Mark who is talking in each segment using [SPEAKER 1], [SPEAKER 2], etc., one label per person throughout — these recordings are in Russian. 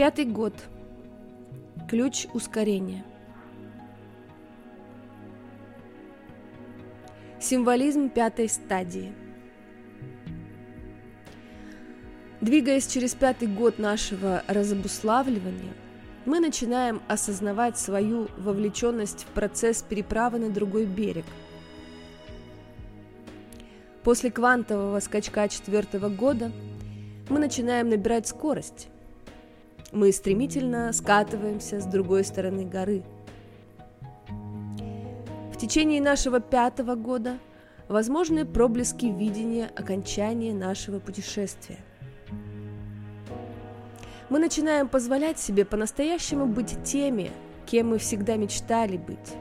[SPEAKER 1] Пятый год. Ключ ускорения. Символизм пятой стадии. Двигаясь через пятый год нашего разобуславливания, мы начинаем осознавать свою вовлеченность в процесс переправы на другой берег. После квантового скачка четвертого года мы начинаем набирать скорость – мы стремительно скатываемся с другой стороны горы. В течение нашего пятого года возможны проблески видения окончания нашего путешествия. Мы начинаем позволять себе по-настоящему быть теми, кем мы всегда мечтали быть.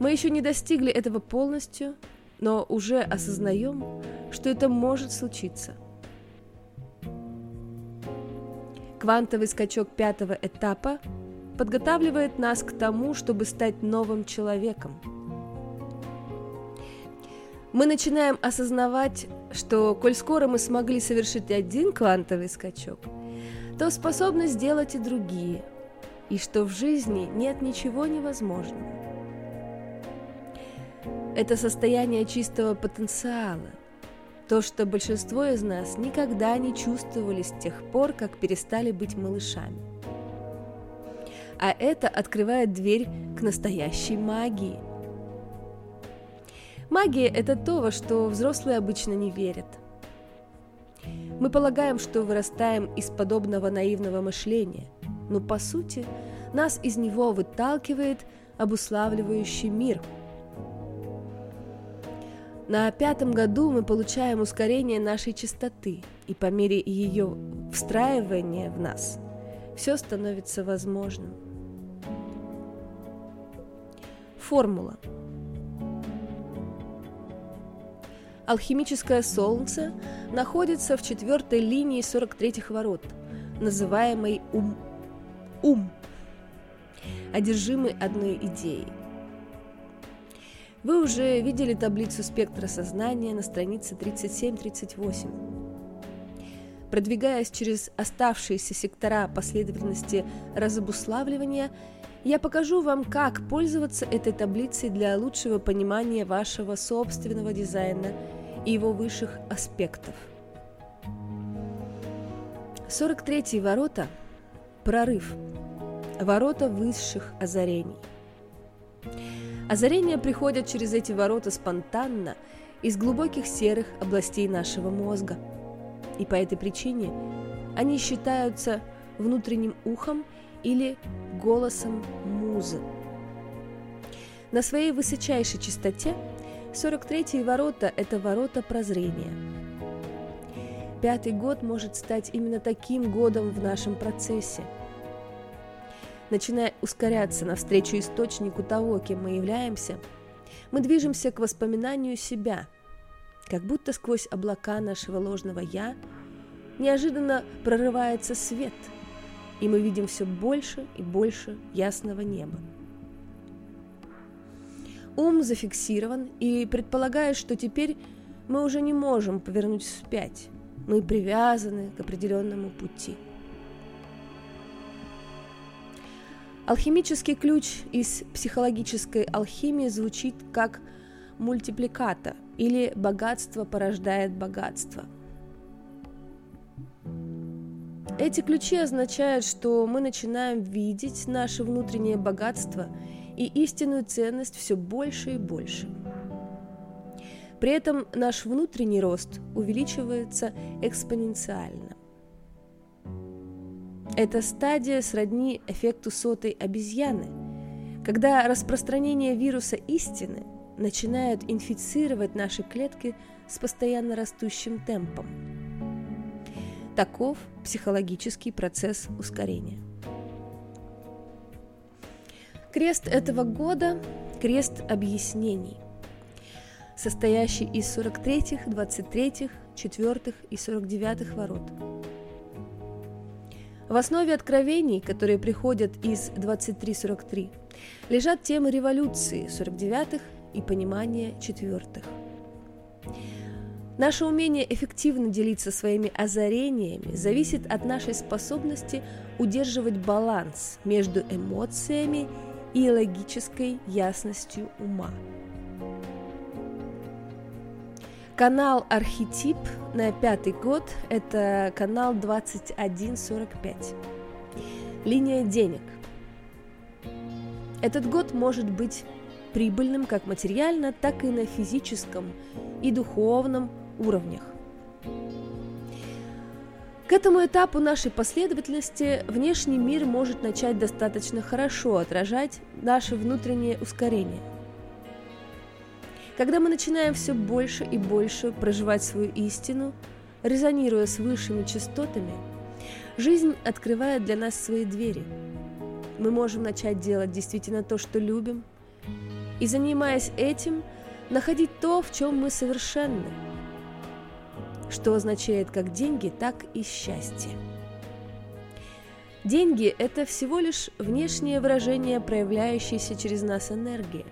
[SPEAKER 1] Мы еще не достигли этого полностью, но уже осознаем, что это может случиться – Квантовый скачок пятого этапа подготавливает нас к тому, чтобы стать новым человеком. Мы начинаем осознавать, что, коль скоро мы смогли совершить один квантовый скачок, то способны сделать и другие, и что в жизни нет ничего невозможного. Это состояние чистого потенциала – то, что большинство из нас никогда не чувствовали с тех пор, как перестали быть малышами. А это открывает дверь к настоящей магии. Магия – это то, во что взрослые обычно не верят. Мы полагаем, что вырастаем из подобного наивного мышления, но по сути нас из него выталкивает обуславливающий мир – на пятом году мы получаем ускорение нашей частоты, и по мере ее встраивания в нас все становится возможным. Формула. Алхимическое солнце находится в четвертой линии 43-х ворот, называемой ум. Ум. Одержимый одной идеей – вы уже видели таблицу спектра сознания на странице 37-38. Продвигаясь через оставшиеся сектора последовательности разобуславливания, я покажу вам, как пользоваться этой таблицей для лучшего понимания вашего собственного дизайна и его высших аспектов. 43 ворота – прорыв, ворота высших озарений – Озарения приходят через эти ворота спонтанно из глубоких серых областей нашего мозга. И по этой причине они считаются внутренним ухом или голосом музы. На своей высочайшей частоте 43-е ворота – это ворота прозрения. Пятый год может стать именно таким годом в нашем процессе – начиная ускоряться навстречу источнику того, кем мы являемся, мы движемся к воспоминанию себя, как будто сквозь облака нашего ложного «я» неожиданно прорывается свет, и мы видим все больше и больше ясного неба. Ум зафиксирован и предполагает, что теперь мы уже не можем повернуть вспять, мы привязаны к определенному пути – Алхимический ключ из психологической алхимии звучит как мультипликата или богатство порождает богатство. Эти ключи означают, что мы начинаем видеть наше внутреннее богатство и истинную ценность все больше и больше. При этом наш внутренний рост увеличивается экспоненциально. Эта стадия сродни эффекту сотой обезьяны, когда распространение вируса истины начинает инфицировать наши клетки с постоянно растущим темпом. Таков психологический процесс ускорения. Крест этого года – крест объяснений, состоящий из 43-х, 23-х, 4-х и 49-х ворот – в основе откровений, которые приходят из 23.43, лежат темы революции 49-х и понимания 4-х. Наше умение эффективно делиться своими озарениями зависит от нашей способности удерживать баланс между эмоциями и логической ясностью ума. Канал «Архетип» на пятый год – это канал 2145. Линия денег. Этот год может быть прибыльным как материально, так и на физическом и духовном уровнях. К этому этапу нашей последовательности внешний мир может начать достаточно хорошо отражать наше внутреннее ускорение. Когда мы начинаем все больше и больше проживать свою истину, резонируя с высшими частотами, жизнь открывает для нас свои двери. Мы можем начать делать действительно то, что любим, и, занимаясь этим, находить то, в чем мы совершенны – что означает как деньги, так и счастье. Деньги – это всего лишь внешнее выражение, проявляющееся через нас энергии.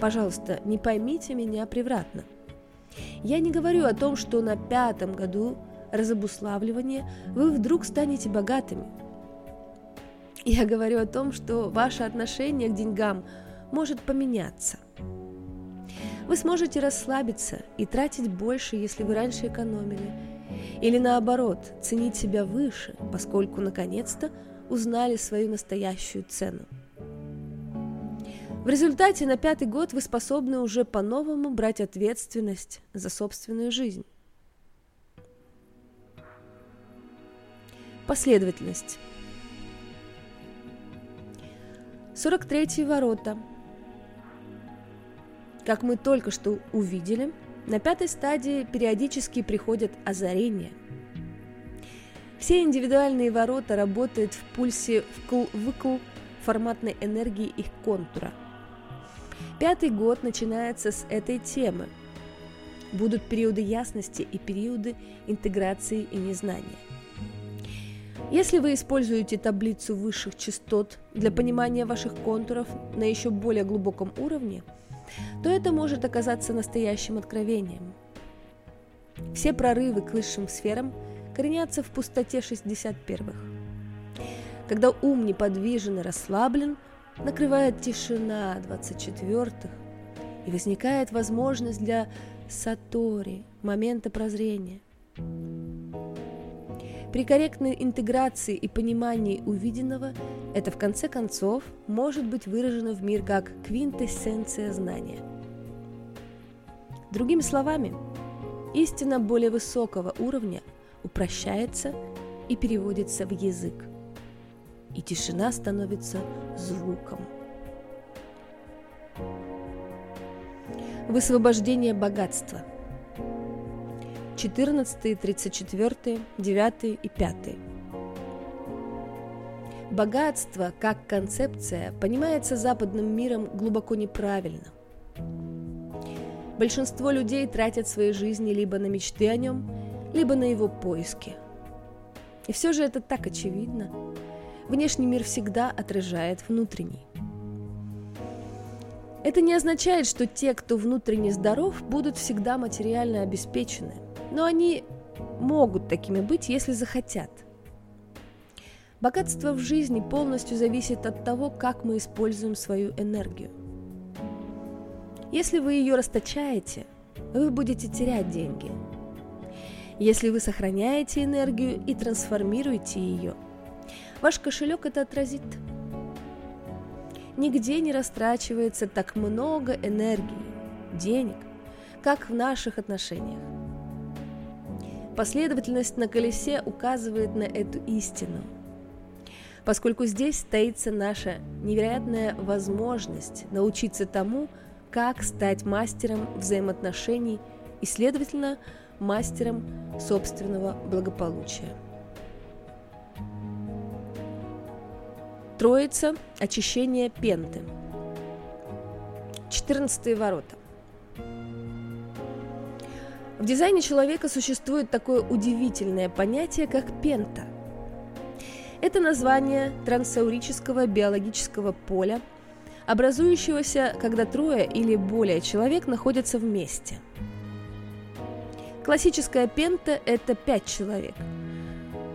[SPEAKER 1] Пожалуйста, не поймите меня превратно. Я не говорю о том, что на пятом году разобуславливания вы вдруг станете богатыми. Я говорю о том, что ваше отношение к деньгам может поменяться – вы сможете расслабиться и тратить больше, если вы раньше экономили. Или наоборот, ценить себя выше, поскольку наконец-то узнали свою настоящую цену. В результате на пятый год вы способны уже по-новому брать ответственность за собственную жизнь. Последовательность. 43 ворота – как мы только что увидели, на пятой стадии периодически приходят озарения. Все индивидуальные ворота работают в пульсе вкл-выкл форматной энергии их контура. Пятый год начинается с этой темы. Будут периоды ясности и периоды интеграции и незнания. Если вы используете таблицу высших частот для понимания ваших контуров на еще более глубоком уровне – то это может оказаться настоящим откровением. Все прорывы к высшим сферам коренятся в пустоте 61-х. Когда ум неподвижен и расслаблен, накрывает тишина 24-х, и возникает возможность для сатори, момента прозрения. При корректной интеграции и понимании увиденного это в конце концов может быть выражено в мир как квинтэссенция знания. Другими словами, истина более высокого уровня упрощается и переводится в язык, и тишина становится звуком. Высвобождение богатства – 14, 34, 9 и 5. Богатство как концепция понимается западным миром глубоко неправильно. Большинство людей тратят свои жизни либо на мечты о нем, либо на его поиски. И все же это так очевидно. Внешний мир всегда отражает внутренний. Это не означает, что те, кто внутренне здоров, будут всегда материально обеспечены – но они могут такими быть, если захотят. Богатство в жизни полностью зависит от того, как мы используем свою энергию. Если вы ее расточаете, вы будете терять деньги. Если вы сохраняете энергию и трансформируете ее, ваш кошелек это отразит. Нигде не растрачивается так много энергии, денег, как в наших отношениях. Последовательность на колесе указывает на эту истину, поскольку здесь стоится наша невероятная возможность научиться тому, как стать мастером взаимоотношений и, следовательно, мастером собственного благополучия. Троица – очищение пенты. 14 ворота. В дизайне человека существует такое удивительное понятие, как пента. Это название трансаурического биологического поля, образующегося, когда трое или более человек находятся вместе. Классическая пента – это пять человек,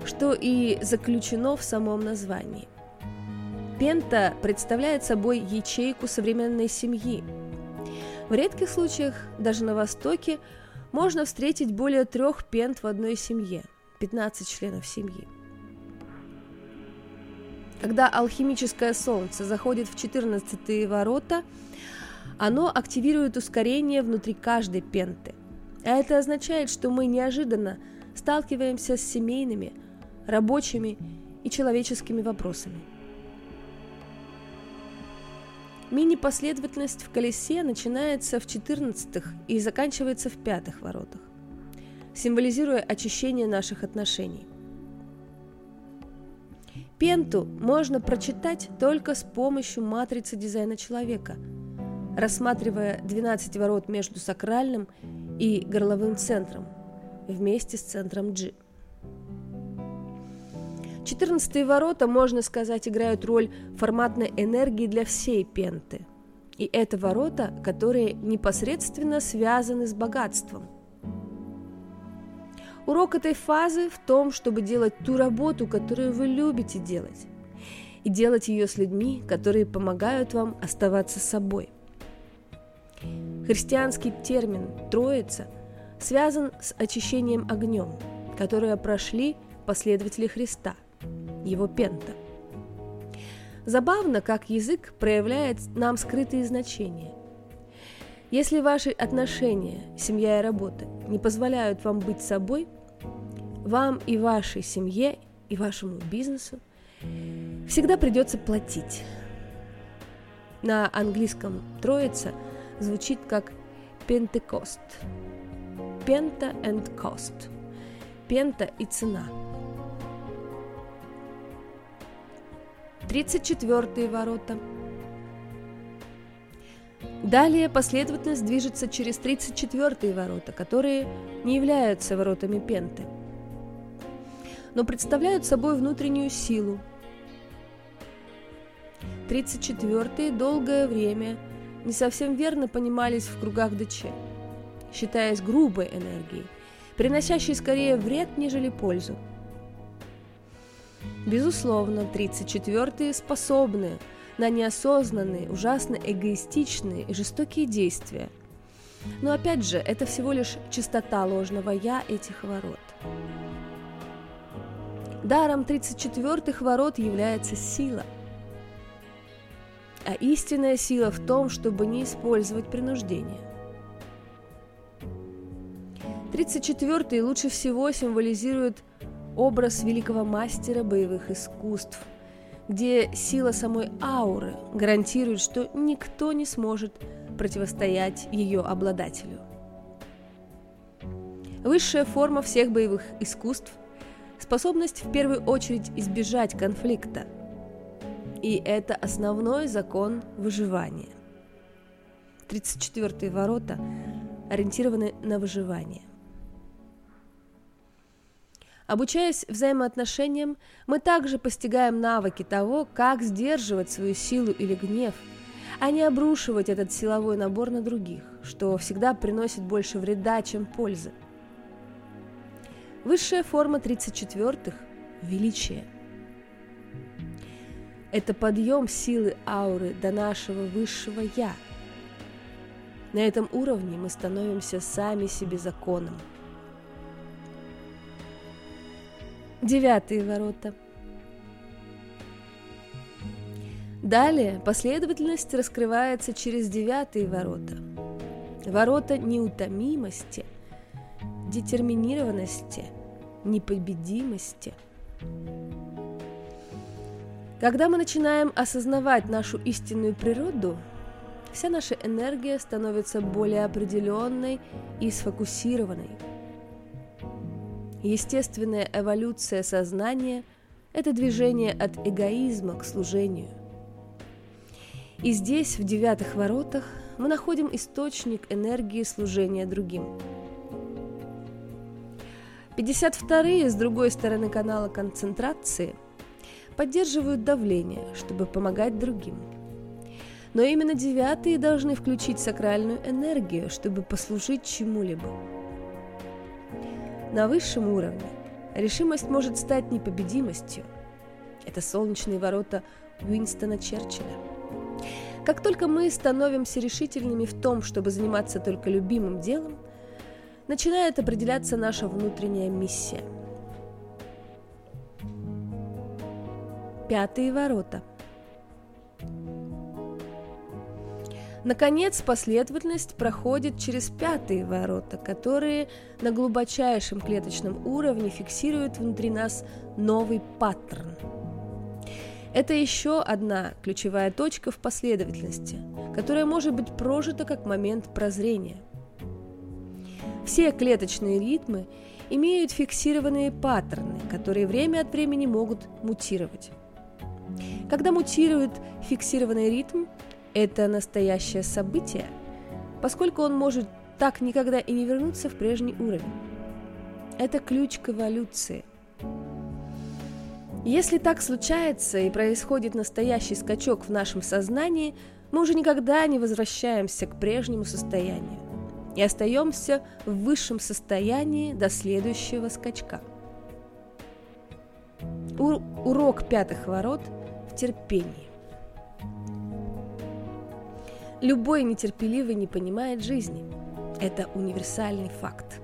[SPEAKER 1] что и заключено в самом названии. Пента представляет собой ячейку современной семьи. В редких случаях, даже на Востоке, можно встретить более трех пент в одной семье – 15 членов семьи. Когда алхимическое солнце заходит в 14 ворота, оно активирует ускорение внутри каждой пенты. А это означает, что мы неожиданно сталкиваемся с семейными, рабочими и человеческими вопросами. Мини-последовательность в колесе начинается в 14 и заканчивается в пятых воротах, символизируя очищение наших отношений. Пенту можно прочитать только с помощью матрицы дизайна человека, рассматривая 12 ворот между сакральным и горловым центром вместе с центром G. 14 ворота, можно сказать, играют роль форматной энергии для всей пенты. И это ворота, которые непосредственно связаны с богатством. Урок этой фазы в том, чтобы делать ту работу, которую вы любите делать, и делать ее с людьми, которые помогают вам оставаться собой. Христианский термин «троица» связан с очищением огнем, которое прошли последователи Христа, его пента. Забавно, как язык проявляет нам скрытые значения. Если ваши отношения, семья и работа не позволяют вам быть собой, вам и вашей семье, и вашему бизнесу всегда придется платить. На английском «троица» звучит как «пентекост». «Пента and cost». «Пента» и «цена». 34 ворота. Далее последовательность движется через 34 ворота, которые не являются воротами пенты – но представляют собой внутреннюю силу. 34-е долгое время не совсем верно понимались в кругах ДЧ, считаясь грубой энергией, приносящей скорее вред, нежели пользу. Безусловно, 34-е способны на неосознанные, ужасно эгоистичные и жестокие действия. Но опять же, это всего лишь чистота ложного «я» этих ворот. Даром 34-х ворот является сила. А истинная сила в том, чтобы не использовать принуждение. 34-й лучше всего символизирует образ великого мастера боевых искусств, где сила самой ауры гарантирует, что никто не сможет противостоять ее обладателю. Высшая форма всех боевых искусств – способность в первую очередь избежать конфликта. И это основной закон выживания. 34 ворота ориентированы на выживание. Обучаясь взаимоотношениям, мы также постигаем навыки того, как сдерживать свою силу или гнев, а не обрушивать этот силовой набор на других, что всегда приносит больше вреда, чем пользы. Высшая форма 34-х – величие. Это подъем силы ауры до нашего высшего «я». На этом уровне мы становимся сами себе законом. Девятые ворота. Далее последовательность раскрывается через девятые ворота. Ворота неутомимости – детерминированности, непобедимости. Когда мы начинаем осознавать нашу истинную природу, вся наша энергия становится более определенной и сфокусированной. Естественная эволюция сознания – это движение от эгоизма к служению. И здесь, в девятых воротах, мы находим источник энергии служения другим – 52-е с другой стороны канала концентрации поддерживают давление, чтобы помогать другим. Но именно девятые должны включить сакральную энергию, чтобы послужить чему-либо. На высшем уровне решимость может стать непобедимостью. Это солнечные ворота Уинстона Черчилля. Как только мы становимся решительными в том, чтобы заниматься только любимым делом, начинает определяться наша внутренняя миссия. Пятые ворота. Наконец, последовательность проходит через пятые ворота, которые на глубочайшем клеточном уровне фиксируют внутри нас новый паттерн – это еще одна ключевая точка в последовательности, которая может быть прожита как момент прозрения. Все клеточные ритмы имеют фиксированные паттерны, которые время от времени могут мутировать. Когда мутирует фиксированный ритм, это настоящее событие, поскольку он может так никогда и не вернуться в прежний уровень. Это ключ к эволюции – если так случается и происходит настоящий скачок в нашем сознании, мы уже никогда не возвращаемся к прежнему состоянию и остаемся в высшем состоянии до следующего скачка. У- урок пятых ворот в терпении. Любой нетерпеливый не понимает жизни. Это универсальный факт.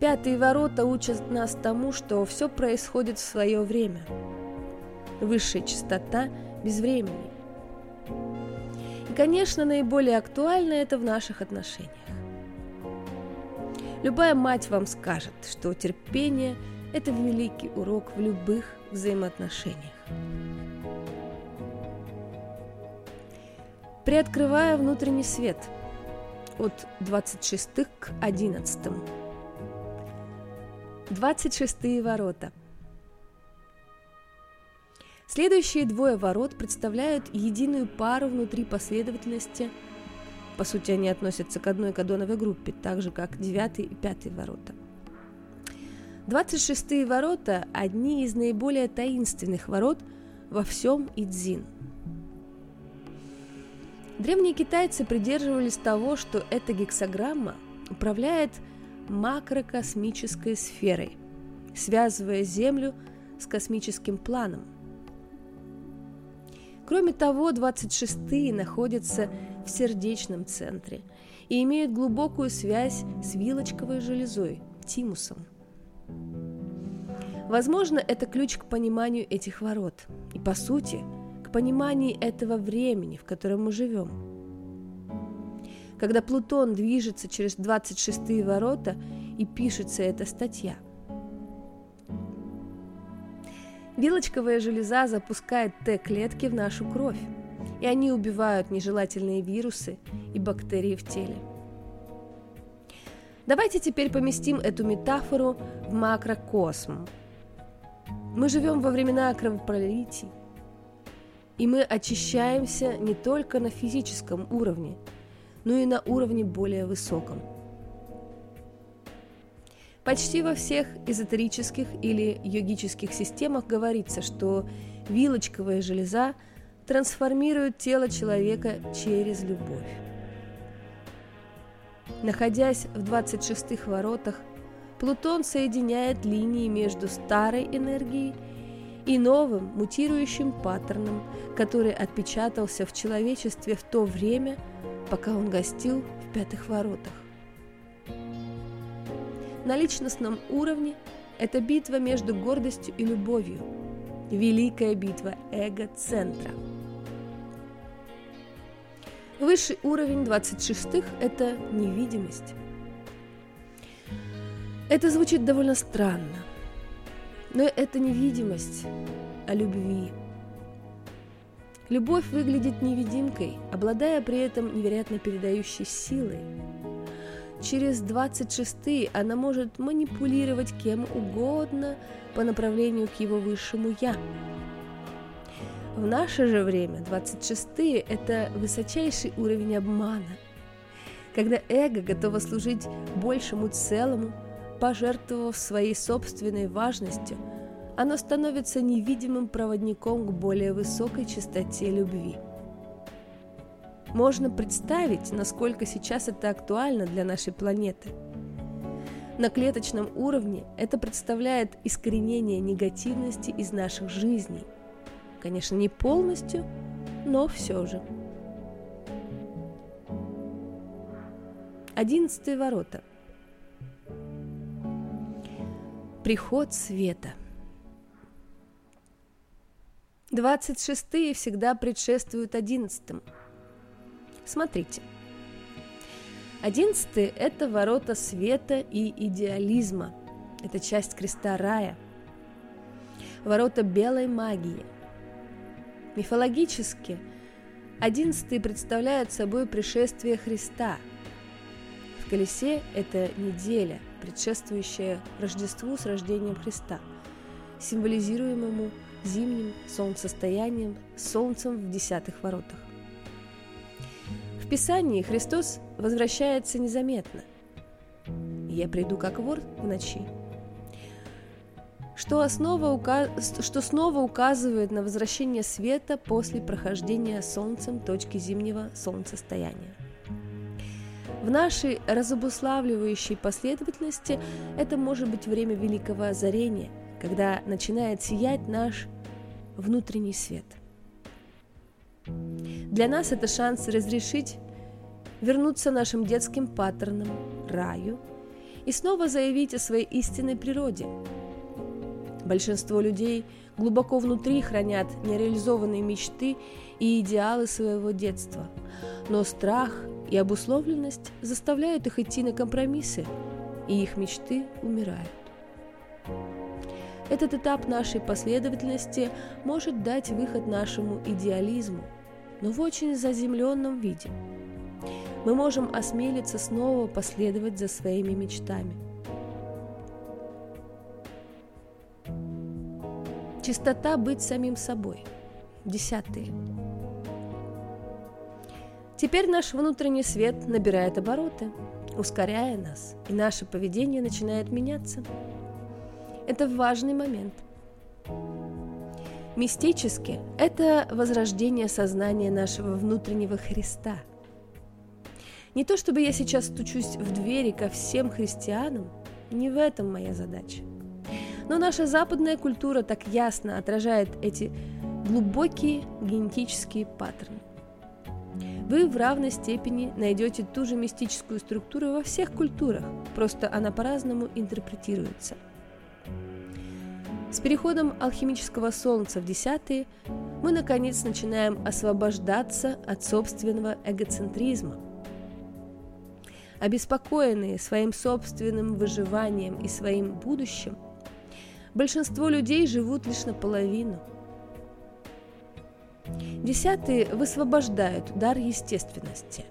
[SPEAKER 1] Пятые ворота учат нас тому, что все происходит в свое время. Высшая частота без времени. И, конечно, наиболее актуально это в наших отношениях. Любая мать вам скажет, что терпение – это великий урок в любых взаимоотношениях. Приоткрывая внутренний свет от 26 к 11. 26 ворота. Следующие двое ворот представляют единую пару внутри последовательности. По сути, они относятся к одной кадоновой группе, так же, как 9 и 5 ворота. 26 ворота – одни из наиболее таинственных ворот во всем Идзин. Древние китайцы придерживались того, что эта гексограмма управляет – макрокосмической сферой, связывая Землю с космическим планом. Кроме того, 26-е находятся в сердечном центре и имеют глубокую связь с вилочковой железой, тимусом. Возможно, это ключ к пониманию этих ворот и, по сути, к пониманию этого времени, в котором мы живем – когда Плутон движется через 26 ворота и пишется эта статья. Вилочковая железа запускает Т-клетки в нашу кровь, и они убивают нежелательные вирусы и бактерии в теле. Давайте теперь поместим эту метафору в макрокосм. Мы живем во времена кровопролитий, и мы очищаемся не только на физическом уровне – но и на уровне более высоком. Почти во всех эзотерических или йогических системах говорится, что вилочковая железа трансформирует тело человека через любовь. Находясь в 26-х воротах, Плутон соединяет линии между старой энергией и новым мутирующим паттерном, который отпечатался в человечестве в то время, пока он гостил в пятых воротах. На личностном уровне это битва между гордостью и любовью, великая битва эго-центра. Высший уровень 26-х – это невидимость. Это звучит довольно странно, но это невидимость о любви – Любовь выглядит невидимкой, обладая при этом невероятно передающей силой. Через 26 она может манипулировать кем угодно по направлению к его высшему «я». В наше же время 26 это высочайший уровень обмана, когда эго готово служить большему целому, пожертвовав своей собственной важностью – оно становится невидимым проводником к более высокой частоте любви. Можно представить, насколько сейчас это актуально для нашей планеты. На клеточном уровне это представляет искоренение негативности из наших жизней. Конечно, не полностью, но все же. Одиннадцатые ворота. Приход света. Двадцать шестые всегда предшествуют одиннадцатым. Смотрите – Одиннадцатый – это ворота света и идеализма. Это часть креста рая. Ворота белой магии. Мифологически одиннадцатый представляет собой пришествие Христа. В колесе – это неделя, предшествующая Рождеству с рождением Христа, символизируемому зимним солнцестоянием, солнцем в десятых воротах. Писании Христос возвращается незаметно. «Я приду как вор в ночи», что, основа, что снова указывает на возвращение света после прохождения Солнцем точки зимнего солнцестояния. В нашей разобуславливающей последовательности это может быть время великого озарения, когда начинает сиять наш внутренний свет – для нас это шанс разрешить вернуться нашим детским паттернам, раю, и снова заявить о своей истинной природе. Большинство людей глубоко внутри хранят нереализованные мечты и идеалы своего детства, но страх и обусловленность заставляют их идти на компромиссы, и их мечты умирают. Этот этап нашей последовательности может дать выход нашему идеализму, но в очень заземленном виде. Мы можем осмелиться снова последовать за своими мечтами. Чистота быть самим собой. Десятые. Теперь наш внутренний свет набирает обороты, ускоряя нас, и наше поведение начинает меняться. Это важный момент. Мистически – это возрождение сознания нашего внутреннего Христа. Не то чтобы я сейчас стучусь в двери ко всем христианам, не в этом моя задача. Но наша западная культура так ясно отражает эти глубокие генетические паттерны. Вы в равной степени найдете ту же мистическую структуру во всех культурах, просто она по-разному интерпретируется – с переходом алхимического солнца в десятые мы, наконец, начинаем освобождаться от собственного эгоцентризма. Обеспокоенные своим собственным выживанием и своим будущим, большинство людей живут лишь наполовину. Десятые высвобождают дар естественности,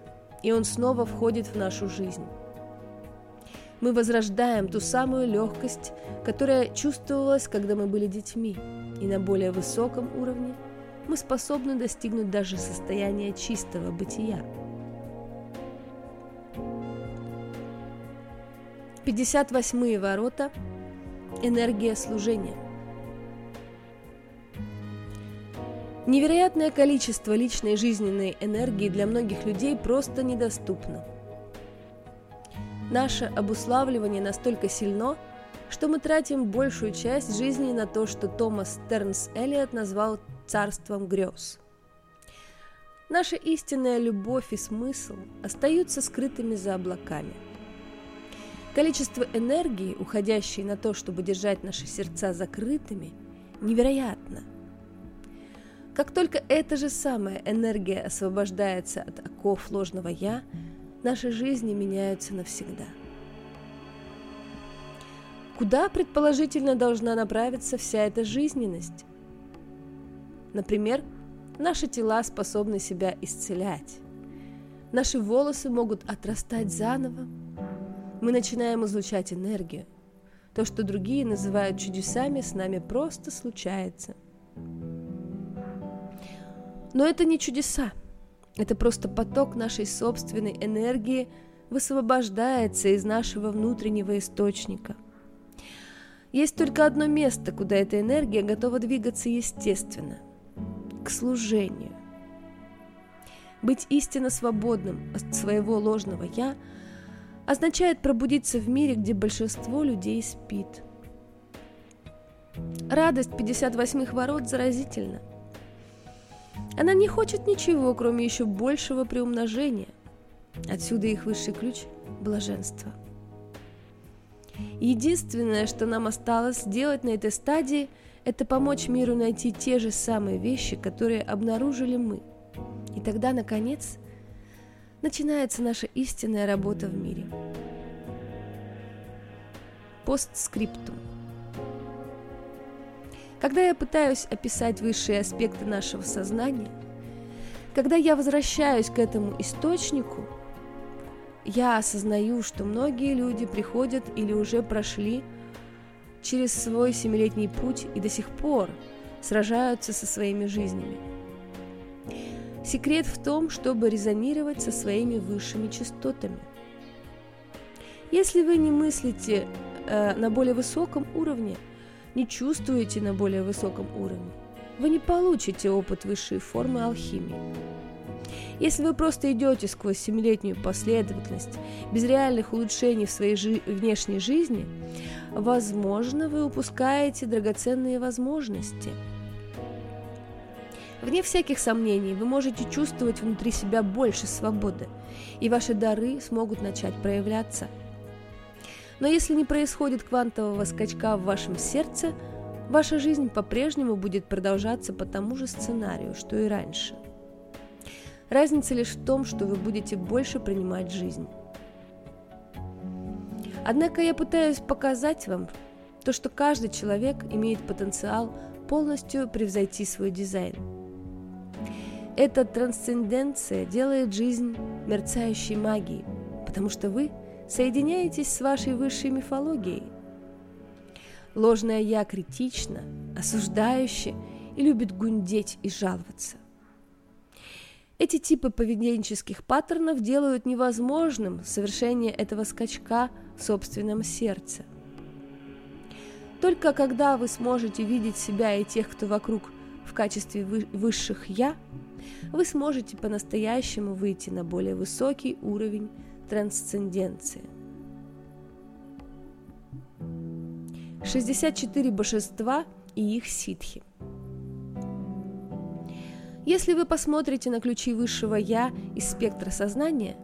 [SPEAKER 1] и он снова входит в нашу жизнь мы возрождаем ту самую легкость, которая чувствовалась, когда мы были детьми, и на более высоком уровне мы способны достигнуть даже состояния чистого бытия. 58-е ворота – энергия служения. Невероятное количество личной жизненной энергии для многих людей просто недоступно – Наше обуславливание настолько сильно, что мы тратим большую часть жизни на то, что Томас Тернс Эллиот назвал царством грез. Наша истинная любовь и смысл остаются скрытыми за облаками. Количество энергии, уходящей на то, чтобы держать наши сердца закрытыми, невероятно. Как только эта же самая энергия освобождается от оков ложного «я», наши жизни меняются навсегда. Куда, предположительно, должна направиться вся эта жизненность? Например, наши тела способны себя исцелять. Наши волосы могут отрастать заново. Мы начинаем излучать энергию. То, что другие называют чудесами, с нами просто случается. Но это не чудеса. Это просто поток нашей собственной энергии высвобождается из нашего внутреннего источника. Есть только одно место, куда эта энергия готова двигаться естественно – к служению. Быть истинно свободным от своего ложного «я» означает пробудиться в мире, где большинство людей спит. Радость 58-х ворот заразительна. Она не хочет ничего, кроме еще большего приумножения. Отсюда их высший ключ – блаженство. Единственное, что нам осталось сделать на этой стадии, это помочь миру найти те же самые вещи, которые обнаружили мы. И тогда, наконец, начинается наша истинная работа в мире. Постскриптум. Когда я пытаюсь описать высшие аспекты нашего сознания, когда я возвращаюсь к этому источнику, я осознаю, что многие люди приходят или уже прошли через свой семилетний путь и до сих пор сражаются со своими жизнями. Секрет в том, чтобы резонировать со своими высшими частотами. Если вы не мыслите э, на более высоком уровне, не чувствуете на более высоком уровне, вы не получите опыт высшей формы алхимии. Если вы просто идете сквозь семилетнюю последовательность, без реальных улучшений в своей жи- внешней жизни, возможно, вы упускаете драгоценные возможности – Вне всяких сомнений, вы можете чувствовать внутри себя больше свободы, и ваши дары смогут начать проявляться. Но если не происходит квантового скачка в вашем сердце, ваша жизнь по-прежнему будет продолжаться по тому же сценарию, что и раньше. Разница лишь в том, что вы будете больше принимать жизнь. Однако я пытаюсь показать вам то, что каждый человек имеет потенциал полностью превзойти свой дизайн – эта трансценденция делает жизнь мерцающей магией, потому что вы соединяетесь с вашей высшей мифологией. Ложное «я» критично, осуждающе и любит гундеть и жаловаться. Эти типы поведенческих паттернов делают невозможным совершение этого скачка в собственном сердце. Только когда вы сможете видеть себя и тех, кто вокруг, в качестве высших «я», вы сможете по-настоящему выйти на более высокий уровень трансценденции. 64 божества и их ситхи. Если вы посмотрите на ключи высшего «Я» из спектра сознания,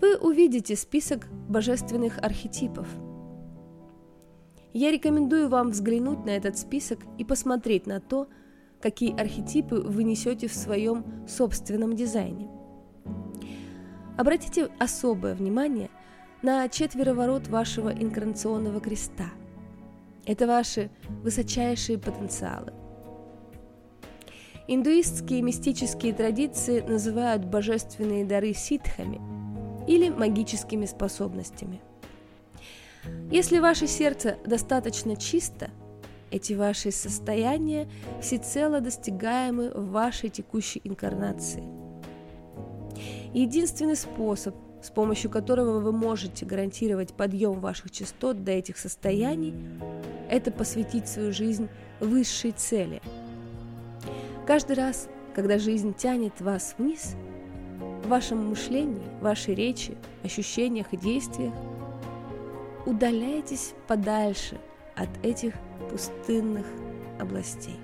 [SPEAKER 1] вы увидите список божественных архетипов. Я рекомендую вам взглянуть на этот список и посмотреть на то, какие архетипы вы несете в своем собственном дизайне. Обратите особое внимание на четвероворот вашего инкарнационного креста. Это ваши высочайшие потенциалы. Индуистские мистические традиции называют божественные дары ситхами или магическими способностями. Если ваше сердце достаточно чисто – эти ваши состояния всецело достигаемы в вашей текущей инкарнации. Единственный способ, с помощью которого вы можете гарантировать подъем ваших частот до этих состояний, это посвятить свою жизнь высшей цели. Каждый раз, когда жизнь тянет вас вниз, в вашем мышлении, вашей речи, ощущениях и действиях, удаляйтесь подальше от этих пустынных областей.